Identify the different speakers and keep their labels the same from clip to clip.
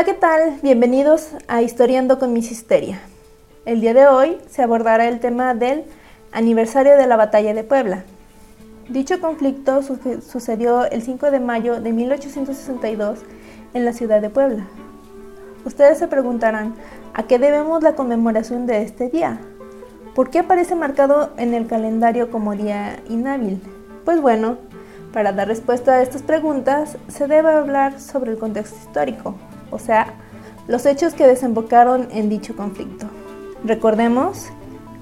Speaker 1: Hola, ¿qué tal? Bienvenidos a Historiando con Miss Histeria. El día de hoy se abordará el tema del aniversario de la Batalla de Puebla. Dicho conflicto sucedió el 5 de mayo de 1862 en la ciudad de Puebla. Ustedes se preguntarán, ¿a qué debemos la conmemoración de este día? ¿Por qué aparece marcado en el calendario como día inhábil? Pues bueno, para dar respuesta a estas preguntas se debe hablar sobre el contexto histórico, o sea, los hechos que desembocaron en dicho conflicto. Recordemos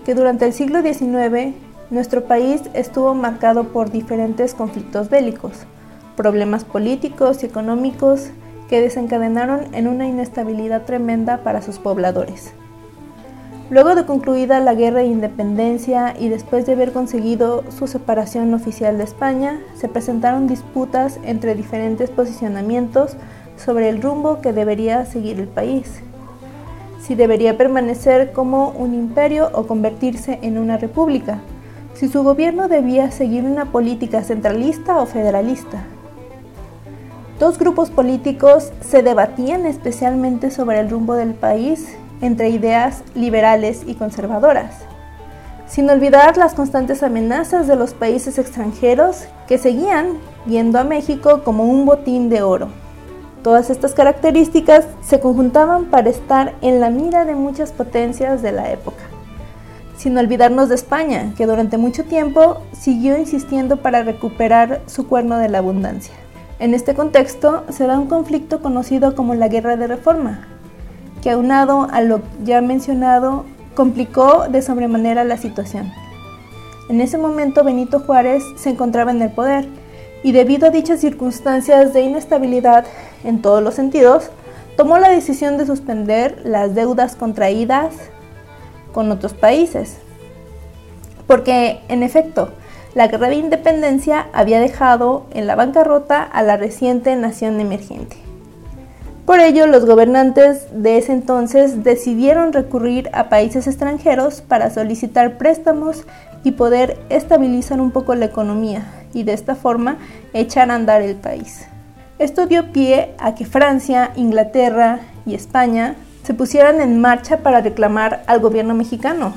Speaker 1: que durante el siglo XIX nuestro país estuvo marcado por diferentes conflictos bélicos, problemas políticos y económicos que desencadenaron en una inestabilidad tremenda para sus pobladores. Luego de concluida la guerra de independencia y después de haber conseguido su separación oficial de España, se presentaron disputas entre diferentes posicionamientos sobre el rumbo que debería seguir el país. Si debería permanecer como un imperio o convertirse en una república. Si su gobierno debía seguir una política centralista o federalista. Dos grupos políticos se debatían especialmente sobre el rumbo del país entre ideas liberales y conservadoras, sin olvidar las constantes amenazas de los países extranjeros que seguían viendo a México como un botín de oro. Todas estas características se conjuntaban para estar en la mira de muchas potencias de la época. Sin olvidarnos de España, que durante mucho tiempo siguió insistiendo para recuperar su cuerno de la abundancia. En este contexto se da un conflicto conocido como la Guerra de Reforma, que aunado a lo ya mencionado complicó de sobremanera la situación. En ese momento Benito Juárez se encontraba en el poder y debido a dichas circunstancias de inestabilidad en todos los sentidos, tomó la decisión de suspender las deudas contraídas con otros países. Porque, en efecto, la guerra de independencia había dejado en la bancarrota a la reciente nación emergente. Por ello, los gobernantes de ese entonces decidieron recurrir a países extranjeros para solicitar préstamos y poder estabilizar un poco la economía y de esta forma echar a andar el país. Esto dio pie a que Francia, Inglaterra y España se pusieran en marcha para reclamar al gobierno mexicano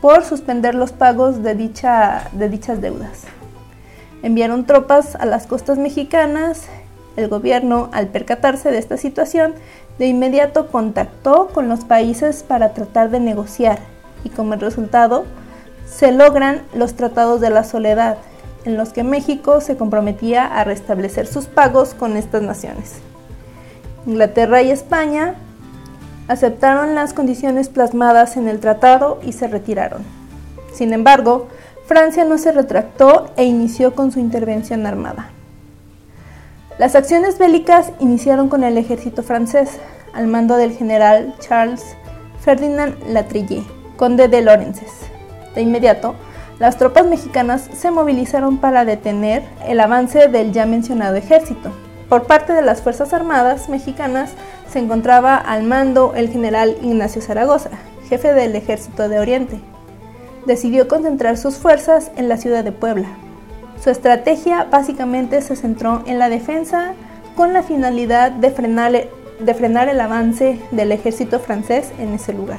Speaker 1: por suspender los pagos de, de dichas deudas. Enviaron tropas a las costas mexicanas. El gobierno, al percatarse de esta situación, de inmediato contactó con los países para tratar de negociar y como resultado se logran los tratados de la soledad, en los que México se comprometía a restablecer sus pagos con estas naciones. Inglaterra y España aceptaron las condiciones plasmadas en el tratado y se retiraron. Sin embargo, Francia no se retractó e inició con su intervención armada. Las acciones bélicas iniciaron con el ejército francés, al mando del general Charles Ferdinand Latrille, conde de Lorences. De inmediato, las tropas mexicanas se movilizaron para detener el avance del ya mencionado ejército. Por parte de las Fuerzas Armadas mexicanas se encontraba al mando el general Ignacio Zaragoza, jefe del Ejército de Oriente. Decidió concentrar sus fuerzas en la ciudad de Puebla. Su estrategia básicamente se centró en la defensa con la finalidad de frenar, el avance del ejército francés en ese lugar.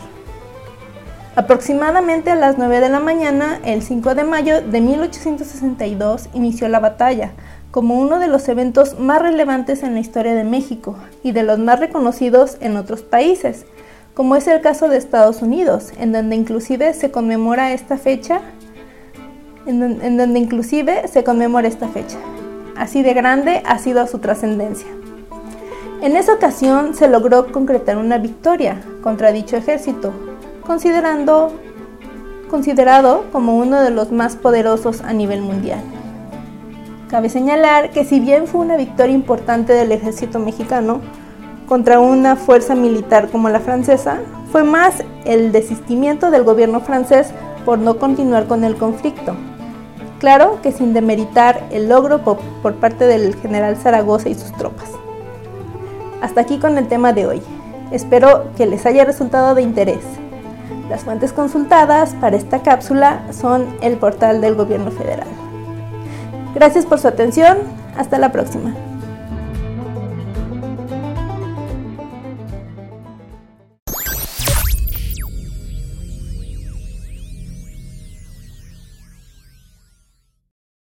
Speaker 1: Aproximadamente a las 9 de la mañana, el 5 de mayo de 1862, inició la batalla, como uno de los eventos más relevantes en la historia de México y de los más reconocidos en otros países, como es el caso de Estados Unidos, en donde inclusive se conmemora esta fecha, en, donde inclusive se conmemora esta fecha. Así de grande ha sido su trascendencia. En esa ocasión se logró concretar una victoria contra dicho ejército, considerando, considerado como uno de los más poderosos a nivel mundial. Cabe señalar que si bien fue una victoria importante del ejército mexicano contra una fuerza militar como la francesa, fue más el desistimiento del gobierno francés por no continuar con el conflicto. Claro que sin demeritar el logro por parte del general Zaragoza y sus tropas. Hasta aquí con el tema de hoy. Espero que les haya resultado de interés. Las fuentes consultadas para esta cápsula son el portal del Gobierno Federal. Gracias por su atención. Hasta la próxima.